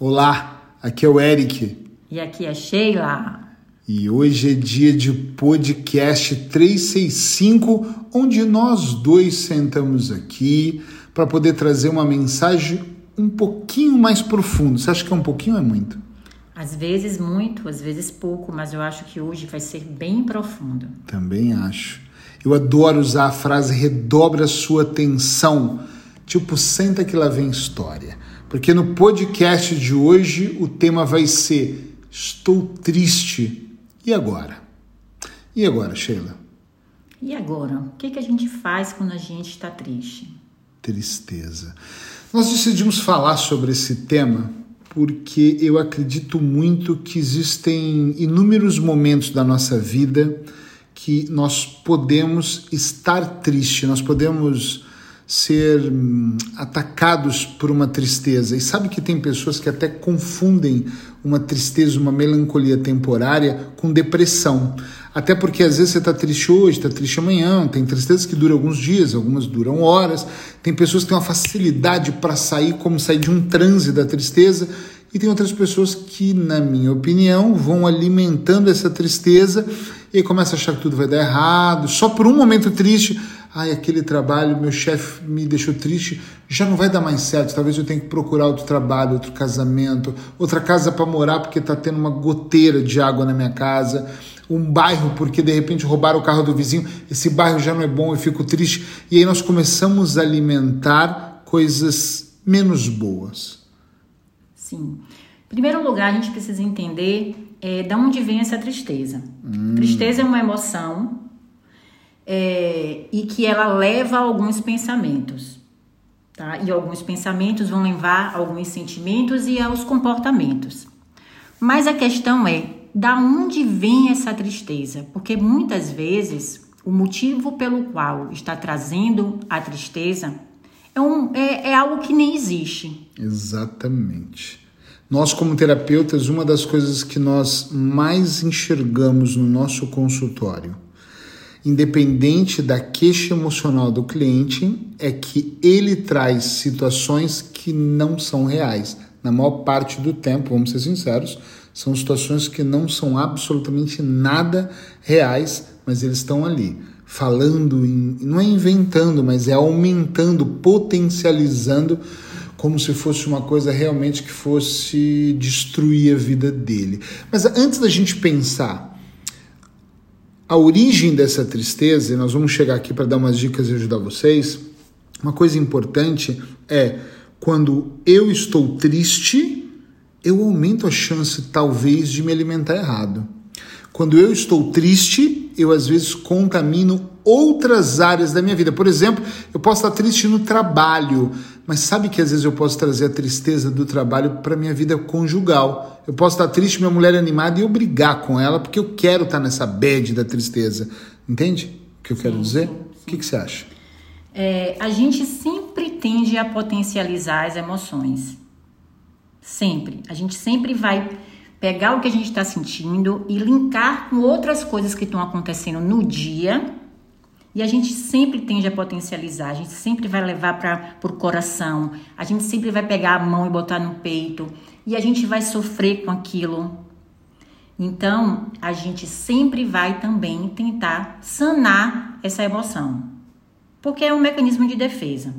Olá, aqui é o Eric. E aqui é Sheila. E hoje é dia de podcast 365, onde nós dois sentamos aqui para poder trazer uma mensagem um pouquinho mais profunda. Você acha que é um pouquinho ou é muito? Às vezes muito, às vezes pouco, mas eu acho que hoje vai ser bem profundo. Também acho. Eu adoro usar a frase redobra sua atenção, tipo senta que lá vem história. Porque no podcast de hoje o tema vai ser Estou triste. E agora? E agora, Sheila? E agora? O que, que a gente faz quando a gente está triste? Tristeza. Nós decidimos falar sobre esse tema porque eu acredito muito que existem inúmeros momentos da nossa vida que nós podemos estar triste, nós podemos ser hum, atacados por uma tristeza. E sabe que tem pessoas que até confundem uma tristeza, uma melancolia temporária com depressão. Até porque às vezes você está triste hoje, está triste amanhã, tem tristezas que duram alguns dias, algumas duram horas. Tem pessoas que têm uma facilidade para sair, como sair de um transe da tristeza. E tem outras pessoas que, na minha opinião, vão alimentando essa tristeza e começa a achar que tudo vai dar errado, só por um momento triste ai, aquele trabalho, meu chefe me deixou triste, já não vai dar mais certo, talvez eu tenha que procurar outro trabalho, outro casamento, outra casa para morar porque está tendo uma goteira de água na minha casa, um bairro porque de repente roubaram o carro do vizinho, esse bairro já não é bom, eu fico triste. E aí nós começamos a alimentar coisas menos boas. Sim. Em primeiro lugar, a gente precisa entender é, de onde vem essa tristeza. Hum. Tristeza é uma emoção é, e que ela leva a alguns pensamentos. Tá? E alguns pensamentos vão levar a alguns sentimentos e aos comportamentos. Mas a questão é, da onde vem essa tristeza? Porque muitas vezes o motivo pelo qual está trazendo a tristeza é, um, é, é algo que nem existe. Exatamente. Nós, como terapeutas, uma das coisas que nós mais enxergamos no nosso consultório independente da queixa emocional do cliente, é que ele traz situações que não são reais. Na maior parte do tempo, vamos ser sinceros, são situações que não são absolutamente nada reais, mas eles estão ali falando, não é inventando, mas é aumentando, potencializando como se fosse uma coisa realmente que fosse destruir a vida dele. Mas antes da gente pensar a origem dessa tristeza, e nós vamos chegar aqui para dar umas dicas e ajudar vocês. Uma coisa importante é quando eu estou triste, eu aumento a chance, talvez, de me alimentar errado. Quando eu estou triste, eu às vezes contamino outras áreas da minha vida. Por exemplo, eu posso estar triste no trabalho, mas sabe que às vezes eu posso trazer a tristeza do trabalho para minha vida conjugal. Eu posso estar triste, minha mulher é animada e eu brigar com ela porque eu quero estar nessa bad da tristeza. Entende o que eu quero dizer? Sim, sim. O que, que você acha? É, a gente sempre tende a potencializar as emoções. Sempre. A gente sempre vai pegar o que a gente está sentindo e linkar com outras coisas que estão acontecendo no dia e a gente sempre tende a potencializar, a gente sempre vai levar para o coração, a gente sempre vai pegar a mão e botar no peito, e a gente vai sofrer com aquilo. Então, a gente sempre vai também tentar sanar essa emoção, porque é um mecanismo de defesa.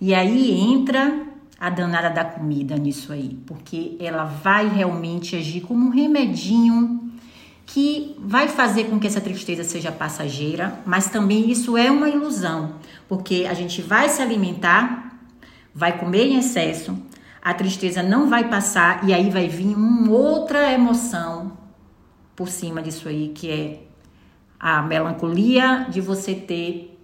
E aí entra a danada da comida nisso aí, porque ela vai realmente agir como um remedinho que vai fazer com que essa tristeza seja passageira, mas também isso é uma ilusão, porque a gente vai se alimentar, vai comer em excesso, a tristeza não vai passar e aí vai vir uma outra emoção por cima disso aí, que é a melancolia de você ter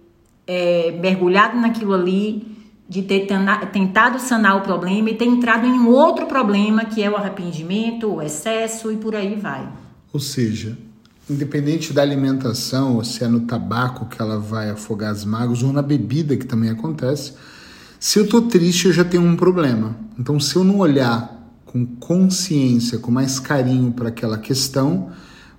é, mergulhado naquilo ali, de ter tentado sanar o problema e ter entrado em um outro problema que é o arrependimento, o excesso e por aí vai. Ou seja, independente da alimentação, ou se é no tabaco que ela vai afogar as mágoas, ou na bebida, que também acontece, se eu estou triste, eu já tenho um problema. Então, se eu não olhar com consciência, com mais carinho para aquela questão,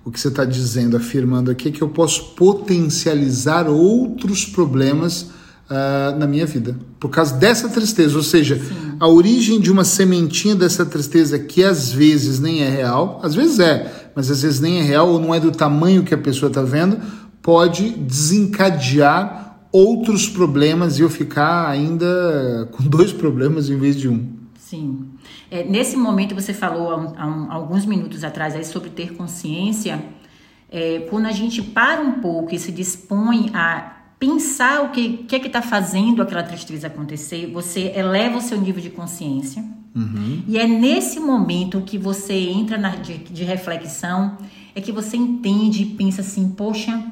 o que você está dizendo, afirmando aqui, é que eu posso potencializar outros problemas uh, na minha vida. Por causa dessa tristeza. Ou seja, Sim. a origem de uma sementinha dessa tristeza que às vezes nem é real, às vezes é, mas às vezes nem é real ou não é do tamanho que a pessoa está vendo, pode desencadear outros problemas e eu ficar ainda com dois problemas em vez de um. Sim. É, nesse momento você falou há, há, há, alguns minutos atrás aí sobre ter consciência. É, quando a gente para um pouco e se dispõe a pensar o que, que é que está fazendo aquela tristeza acontecer, você eleva o seu nível de consciência. Uhum. E é nesse momento que você entra na, de, de reflexão, é que você entende e pensa assim, poxa,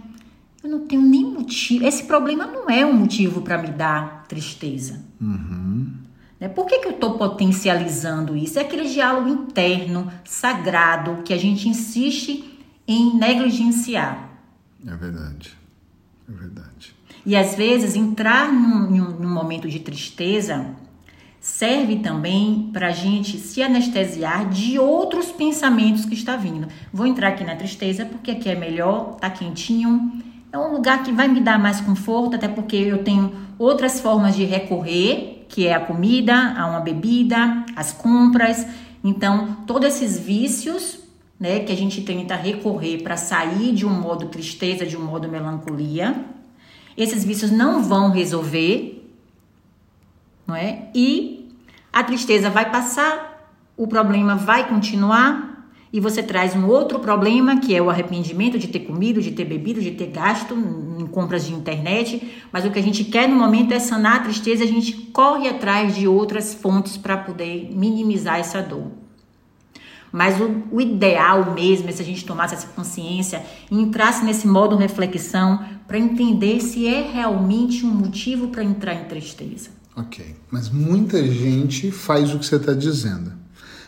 eu não tenho nem motivo. Esse problema não é um motivo para me dar tristeza. Uhum. Né? Por que, que eu estou potencializando isso? É aquele diálogo interno, sagrado, que a gente insiste em negligenciar. É verdade. É verdade. E às vezes entrar num, num momento de tristeza serve também para a gente se anestesiar de outros pensamentos que está vindo. Vou entrar aqui na tristeza porque aqui é melhor, tá quentinho. É um lugar que vai me dar mais conforto, até porque eu tenho outras formas de recorrer, que é a comida, a uma bebida, as compras. Então, todos esses vícios né, que a gente tenta recorrer para sair de um modo tristeza, de um modo melancolia. Esses vícios não vão resolver, não é? E a tristeza vai passar, o problema vai continuar e você traz um outro problema, que é o arrependimento de ter comido, de ter bebido, de ter gasto em compras de internet. Mas o que a gente quer no momento é sanar a tristeza, a gente corre atrás de outras fontes para poder minimizar essa dor. Mas o, o, ideal mesmo é se a gente tomasse essa consciência e entrasse nesse modo reflexão para entender se é realmente um motivo para entrar em tristeza. Ok, mas muita gente faz o que você está dizendo.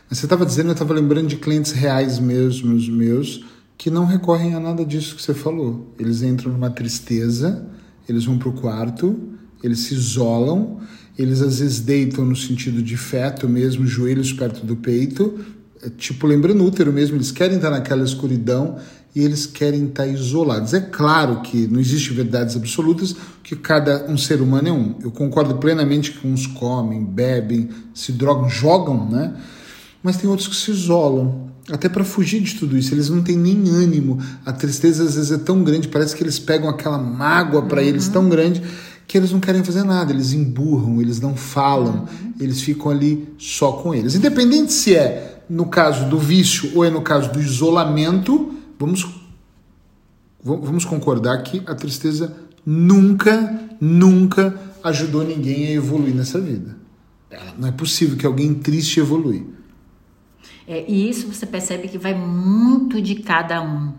Mas você estava dizendo, eu estava lembrando de clientes reais mesmos meus que não recorrem a nada disso que você falou. Eles entram numa tristeza, eles vão para o quarto, eles se isolam, eles às vezes deitam no sentido de feto mesmo, joelhos perto do peito, tipo, lembrando o útero mesmo, eles querem estar naquela escuridão e eles querem estar isolados. É claro que não existe verdades absolutas, que cada um ser humano é um. Eu concordo plenamente que uns comem, bebem, se drogam, jogam, né? Mas tem outros que se isolam, até para fugir de tudo isso. Eles não têm nem ânimo. A tristeza às vezes é tão grande, parece que eles pegam aquela mágoa para uhum. eles tão grande que eles não querem fazer nada, eles emburram, eles não falam, uhum. eles ficam ali só com eles. Independente se é no caso do vício ou é no caso do isolamento, vamos, vamos concordar que a tristeza nunca, nunca ajudou ninguém a evoluir nessa vida. Não é possível que alguém triste evolui. É, e isso você percebe que vai muito de cada um.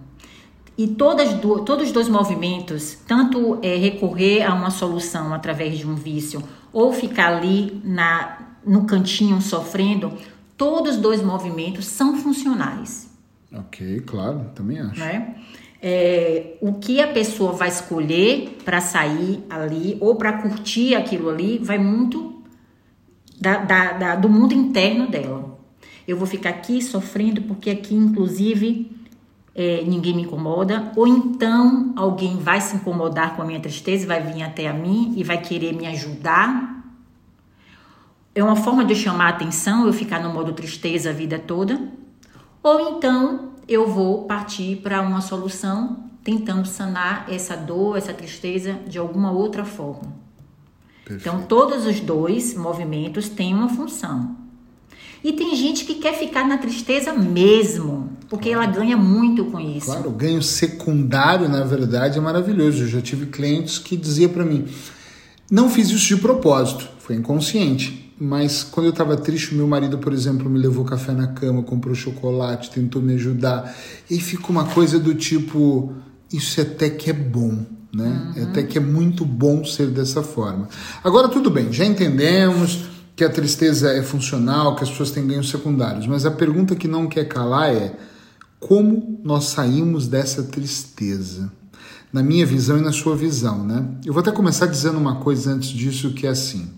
E todas do, todos os dois movimentos, tanto é, recorrer a uma solução através de um vício ou ficar ali na, no cantinho sofrendo, todos os dois movimentos são funcionais. Ok, claro, também acho. Né? É, o que a pessoa vai escolher para sair ali ou para curtir aquilo ali vai muito da, da, da, do mundo interno dela. Eu vou ficar aqui sofrendo porque aqui, inclusive, é, ninguém me incomoda, ou então alguém vai se incomodar com a minha tristeza, vai vir até a mim e vai querer me ajudar é uma forma de chamar a atenção, eu ficar no modo tristeza a vida toda, ou então eu vou partir para uma solução tentando sanar essa dor, essa tristeza de alguma outra forma. Perfeito. Então, todos os dois movimentos têm uma função. E tem gente que quer ficar na tristeza mesmo, porque ela ganha muito com isso. Claro, o ganho secundário, na verdade, é maravilhoso. Eu já tive clientes que diziam para mim: não fiz isso de propósito, foi inconsciente mas quando eu estava triste, meu marido, por exemplo, me levou café na cama, comprou chocolate, tentou me ajudar. E fica uma coisa do tipo: isso até que é bom, né? Uhum. Até que é muito bom ser dessa forma. Agora, tudo bem, já entendemos que a tristeza é funcional, que as pessoas têm ganhos secundários, mas a pergunta que não quer calar é: como nós saímos dessa tristeza? Na minha visão e na sua visão, né? Eu vou até começar dizendo uma coisa antes disso que é assim.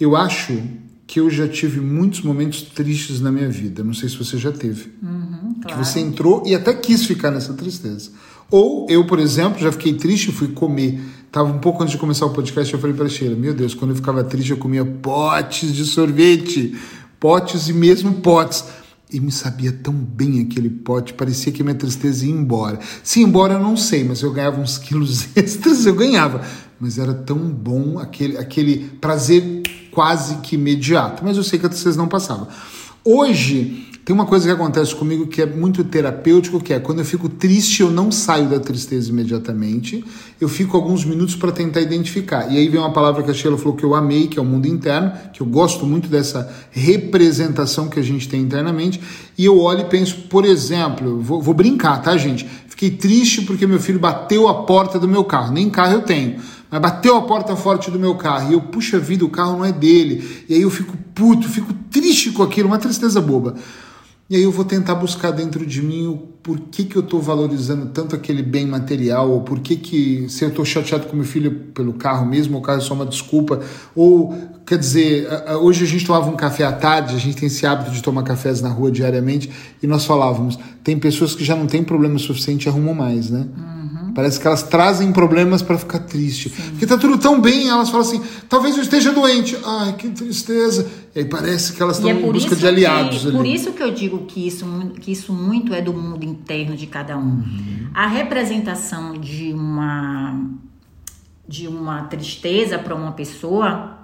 Eu acho que eu já tive muitos momentos tristes na minha vida. Não sei se você já teve. Uhum, claro. Que você entrou e até quis ficar nessa tristeza. Ou eu, por exemplo, já fiquei triste e fui comer Tava um pouco antes de começar o podcast, eu falei para Sheila, meu Deus, quando eu ficava triste eu comia potes de sorvete, potes e mesmo potes. E me sabia tão bem aquele pote, parecia que minha tristeza ia embora. Se embora eu não sei, mas eu ganhava uns quilos extras, eu ganhava. Mas era tão bom aquele, aquele prazer quase que imediato. Mas eu sei que tristeza não passava. Hoje, tem uma coisa que acontece comigo que é muito terapêutico, que é quando eu fico triste, eu não saio da tristeza imediatamente, eu fico alguns minutos para tentar identificar. E aí vem uma palavra que a Sheila falou que eu amei, que é o mundo interno, que eu gosto muito dessa representação que a gente tem internamente, e eu olho e penso, por exemplo, vou, vou brincar, tá, gente? Fiquei triste porque meu filho bateu a porta do meu carro, nem carro eu tenho mas bateu a porta forte do meu carro e eu, puxa vida, o carro não é dele. E aí eu fico puto, fico triste com aquilo, uma tristeza boba. E aí eu vou tentar buscar dentro de mim o porquê que eu estou valorizando tanto aquele bem material, ou por que que, se eu estou chateado com meu filho pelo carro mesmo, o carro é só uma desculpa, ou, quer dizer, hoje a gente tomava um café à tarde, a gente tem esse hábito de tomar cafés na rua diariamente, e nós falávamos, tem pessoas que já não têm problema suficiente e arrumam mais, né? Hum. Parece que elas trazem problemas para ficar triste. Sim. Porque tá tudo tão bem, elas falam assim: talvez eu esteja doente. Ai, que tristeza. E aí parece que elas estão é em busca de aliados. Que, ali. Por isso que eu digo que isso, que isso muito é do mundo interno de cada um. Uhum. A representação de uma, de uma tristeza para uma pessoa.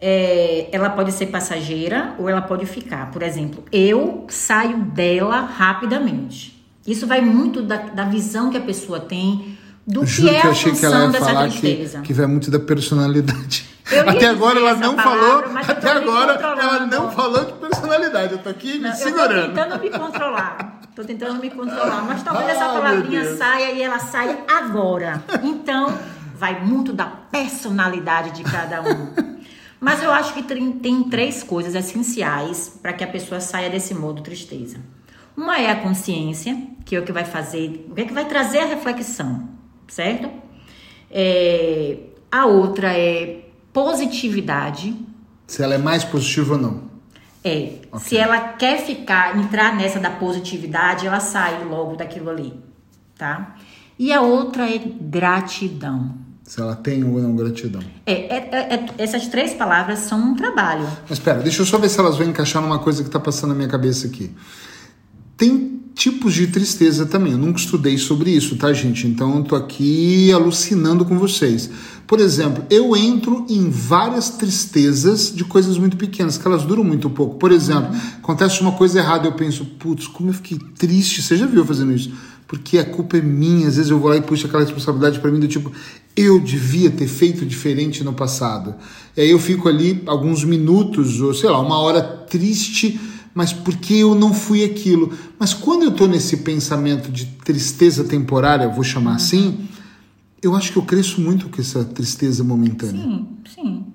É, ela pode ser passageira ou ela pode ficar. Por exemplo, eu saio dela rapidamente. Isso vai muito da, da visão que a pessoa tem do que é a função dessa tristeza. Que, que vai muito da personalidade. Até agora ela não palavra, falou. Até agora ela não falou de personalidade. Eu tô aqui me não, segurando. Eu tô tentando me controlar. Tô tentando me controlar. Mas talvez essa palavrinha saia e ela saia agora. Então, vai muito da personalidade de cada um. Mas eu acho que tem, tem três coisas essenciais para que a pessoa saia desse modo tristeza. Uma é a consciência, que é o que vai fazer, o que é que vai trazer a reflexão, certo? É, a outra é positividade. Se ela é mais positiva ou não. É. Okay. Se ela quer ficar, entrar nessa da positividade, ela sai logo daquilo ali, tá? E a outra é gratidão. Se ela tem ou não gratidão. É, é, é, é essas três palavras são um trabalho. Mas espera, deixa eu só ver se elas vão encaixar numa coisa que está passando na minha cabeça aqui. Tem tipos de tristeza também. Eu nunca estudei sobre isso, tá, gente? Então eu tô aqui alucinando com vocês. Por exemplo, eu entro em várias tristezas de coisas muito pequenas, que elas duram muito pouco. Por exemplo, acontece uma coisa errada, eu penso, putz, como eu fiquei triste. Você já viu fazendo isso? Porque a culpa é minha. Às vezes eu vou lá e puxo aquela responsabilidade para mim do tipo, eu devia ter feito diferente no passado. E aí eu fico ali alguns minutos, ou sei lá, uma hora triste mas porque eu não fui aquilo. Mas quando eu estou nesse pensamento de tristeza temporária, vou chamar assim, eu acho que eu cresço muito com essa tristeza momentânea. Sim, sim.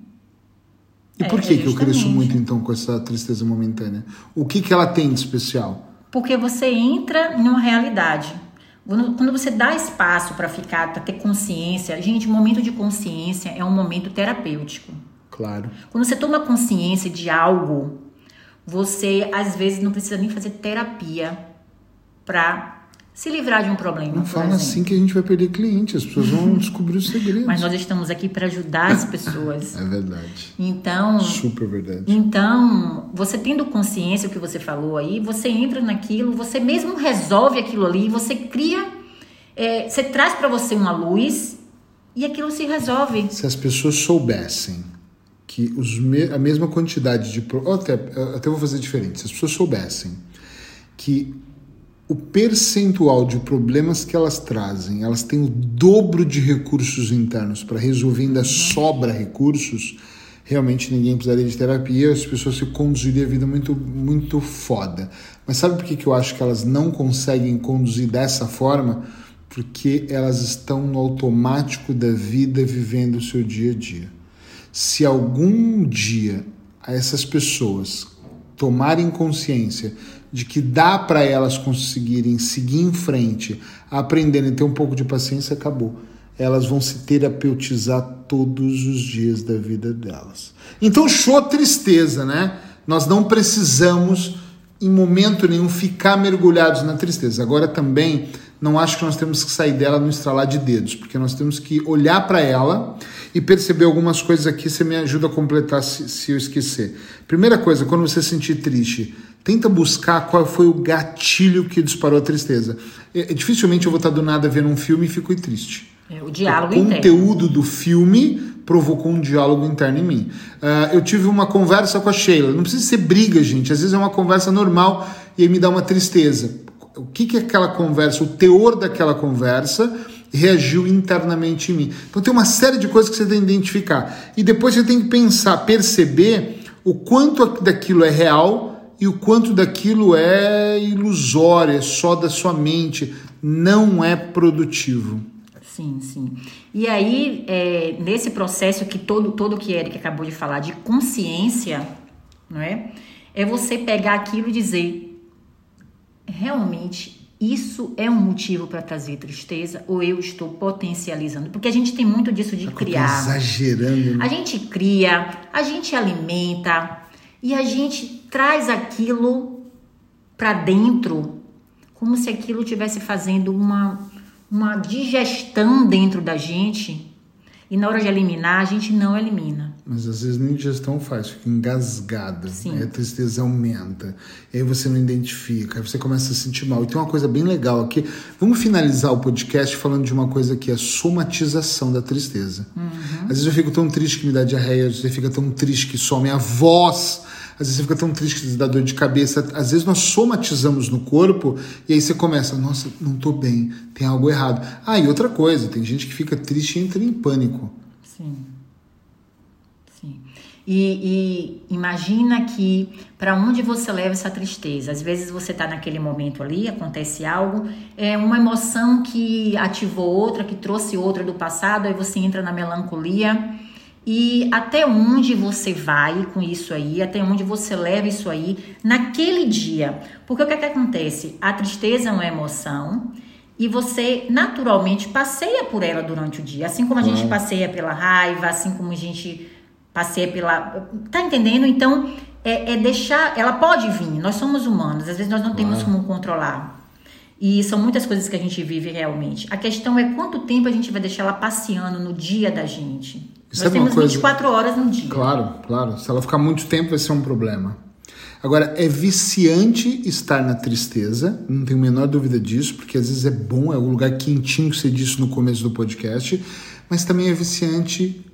E por é, que, que eu cresço muito então com essa tristeza momentânea? O que, que ela tem de especial? Porque você entra em uma realidade. Quando você dá espaço para ficar, para ter consciência, gente, o momento de consciência é um momento terapêutico. Claro. Quando você toma consciência de algo, você às vezes não precisa nem fazer terapia para se livrar de um problema. Não fala assim que a gente vai perder cliente, as pessoas vão descobrir os segredos. Mas nós estamos aqui para ajudar as pessoas. é verdade. Então, super verdade. Então, você tendo consciência do que você falou aí, você entra naquilo, você mesmo resolve aquilo ali, você cria, é, você traz para você uma luz e aquilo se resolve. Se as pessoas soubessem que os me a mesma quantidade de. Até, até vou fazer diferente. Se as pessoas soubessem que o percentual de problemas que elas trazem, elas têm o dobro de recursos internos para resolver, ainda sobra recursos, realmente ninguém precisaria de terapia, as pessoas se conduziriam a vida muito, muito foda. Mas sabe por que, que eu acho que elas não conseguem conduzir dessa forma? Porque elas estão no automático da vida vivendo o seu dia a dia se algum dia essas pessoas tomarem consciência de que dá para elas conseguirem seguir em frente, aprenderem, ter um pouco de paciência, acabou. Elas vão se terapeutizar todos os dias da vida delas. Então, show tristeza, né? Nós não precisamos, em momento nenhum, ficar mergulhados na tristeza. Agora também não acho que nós temos que sair dela no estralar de dedos, porque nós temos que olhar para ela e perceber algumas coisas aqui. Você me ajuda a completar se, se eu esquecer. Primeira coisa, quando você se sentir triste, tenta buscar qual foi o gatilho que disparou a tristeza. É, dificilmente eu vou estar do nada vendo um filme e fico triste. É, o diálogo o conteúdo do filme provocou um diálogo interno em mim. Uh, eu tive uma conversa com a Sheila. Não precisa ser briga, gente. Às vezes é uma conversa normal e aí me dá uma tristeza. O que, que aquela conversa, o teor daquela conversa reagiu internamente em mim. Então tem uma série de coisas que você tem que identificar. E depois você tem que pensar, perceber o quanto daquilo é real e o quanto daquilo é ilusório, é só da sua mente, não é produtivo. Sim, sim. E aí, é, nesse processo que todo, todo que Eric acabou de falar de consciência, não é? É você pegar aquilo e dizer, realmente isso é um motivo para trazer tristeza ou eu estou potencializando? Porque a gente tem muito disso de tá criar. Exagerando. Né? A gente cria, a gente alimenta e a gente traz aquilo para dentro como se aquilo estivesse fazendo uma uma digestão dentro da gente e na hora de eliminar, a gente não elimina. Mas às vezes nem digestão faz, fica engasgada. Sim. a tristeza aumenta. E aí você não identifica, aí você começa a se sentir mal. E tem uma coisa bem legal aqui. Vamos finalizar o podcast falando de uma coisa que é a somatização da tristeza. Uhum. Às vezes eu fico tão triste que me dá diarreia, às vezes eu fico tão triste que some a voz às vezes você fica tão triste que dá dor de cabeça. Às vezes nós somatizamos no corpo e aí você começa, nossa, não tô bem, tem algo errado. Ah, e outra coisa, tem gente que fica triste e entra em pânico. Sim. E, e imagina que para onde você leva essa tristeza? Às vezes você está naquele momento ali, acontece algo, é uma emoção que ativou outra, que trouxe outra do passado, aí você entra na melancolia e até onde você vai com isso aí, até onde você leva isso aí naquele dia. Porque o que, é que acontece? A tristeza é uma emoção e você naturalmente passeia por ela durante o dia. Assim como a gente passeia pela raiva, assim como a gente passeia pela. Tá entendendo? Então, é, é deixar. Ela pode vir, nós somos humanos, às vezes nós não temos como controlar. E são muitas coisas que a gente vive realmente. A questão é quanto tempo a gente vai deixar ela passeando no dia da gente. Isso Nós é temos coisa... 24 horas no dia. Claro, claro. Se ela ficar muito tempo, vai ser um problema. Agora, é viciante estar na tristeza, não tenho a menor dúvida disso, porque às vezes é bom, é um lugar quentinho que você disse no começo do podcast, mas também é viciante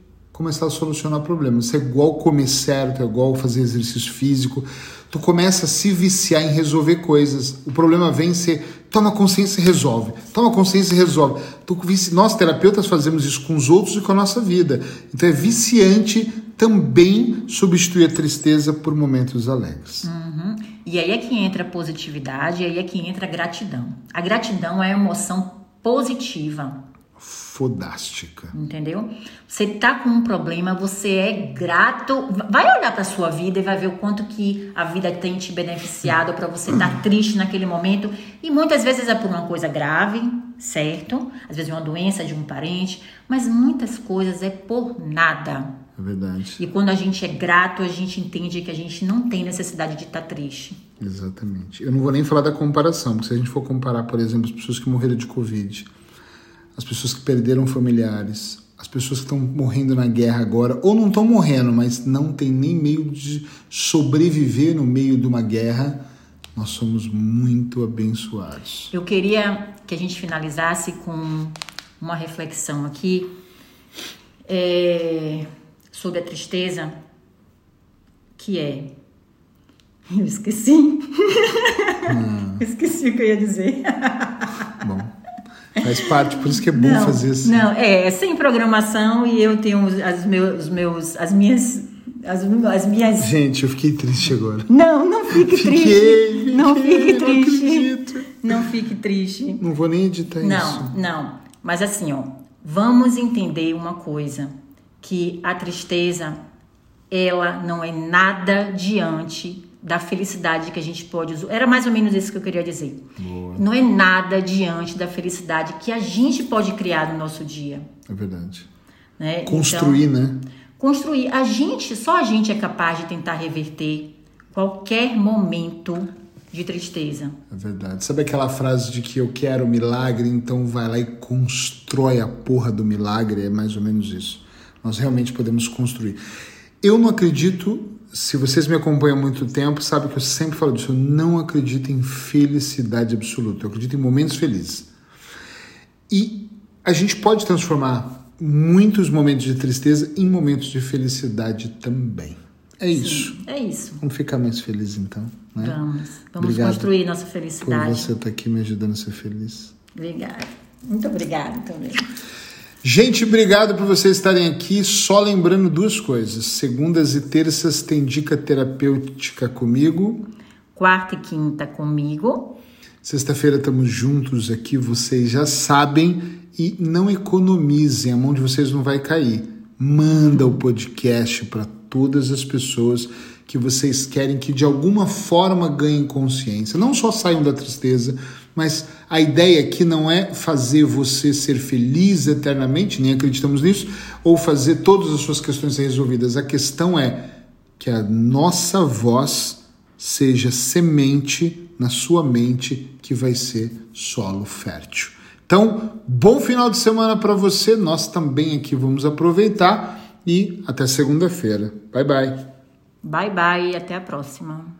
começar a solucionar problemas. Isso é igual comer certo, é igual fazer exercício físico. Tu começa a se viciar em resolver coisas. O problema vem ser toma consciência e resolve. Toma consciência e resolve. Tu, nós terapeutas fazemos isso com os outros e com a nossa vida. Então é viciante também substituir a tristeza por momentos alegres. Uhum. E aí é que entra a positividade, e aí é que entra a gratidão. A gratidão é a emoção positiva fodástica. Entendeu? Você tá com um problema, você é grato, vai olhar para sua vida e vai ver o quanto que a vida tem te beneficiado para você estar tá triste naquele momento. E muitas vezes é por uma coisa grave, certo? Às vezes é uma doença de um parente, mas muitas coisas é por nada. É verdade. E quando a gente é grato, a gente entende que a gente não tem necessidade de estar tá triste. Exatamente. Eu não vou nem falar da comparação, porque se a gente for comparar, por exemplo, as pessoas que morreram de Covid, as pessoas que perderam familiares, as pessoas que estão morrendo na guerra agora, ou não estão morrendo, mas não tem nem meio de sobreviver no meio de uma guerra, nós somos muito abençoados. Eu queria que a gente finalizasse com uma reflexão aqui é, sobre a tristeza, que é. Eu esqueci. Ah. esqueci o que eu ia dizer. Bom. Faz parte, por isso que é bom não, fazer assim. Não, é, é sem programação e eu tenho as meus, meus as minhas as, as minhas Gente, eu fiquei triste agora. Não, não fique fiquei, triste. Fiquei, não fique triste. Não, não fique triste. Não vou nem editar não, isso. Não, não. Mas assim, ó, vamos entender uma coisa, que a tristeza ela não é nada diante da felicidade que a gente pode usar. Era mais ou menos isso que eu queria dizer. Boa. Não é nada diante da felicidade que a gente pode criar no nosso dia. É verdade. Né? Construir, então, né? Construir. A gente, só a gente é capaz de tentar reverter qualquer momento de tristeza. É verdade. Sabe aquela frase de que eu quero milagre, então vai lá e constrói a porra do milagre? É mais ou menos isso. Nós realmente podemos construir. Eu não acredito, se vocês me acompanham há muito tempo, sabe que eu sempre falo disso, eu não acredito em felicidade absoluta, eu acredito em momentos felizes. E a gente pode transformar muitos momentos de tristeza em momentos de felicidade também. É Sim, isso. É isso. Vamos ficar mais felizes então. Né? Vamos. Vamos Obrigado construir nossa felicidade. Por você estar aqui me ajudando a ser feliz. Obrigada. Muito obrigada também. Gente, obrigado por vocês estarem aqui. Só lembrando duas coisas: segundas e terças tem dica terapêutica comigo. Quarta e quinta comigo. Sexta-feira estamos juntos aqui, vocês já sabem. E não economizem, a mão de vocês não vai cair. Manda o podcast para todas as pessoas que vocês querem que de alguma forma ganhem consciência. Não só saiam da tristeza, mas a ideia aqui não é fazer você ser feliz eternamente, nem acreditamos nisso, ou fazer todas as suas questões resolvidas. A questão é que a nossa voz seja semente na sua mente que vai ser solo fértil. Então, bom final de semana para você. Nós também aqui vamos aproveitar e até segunda-feira. Bye bye. Bye bye até a próxima.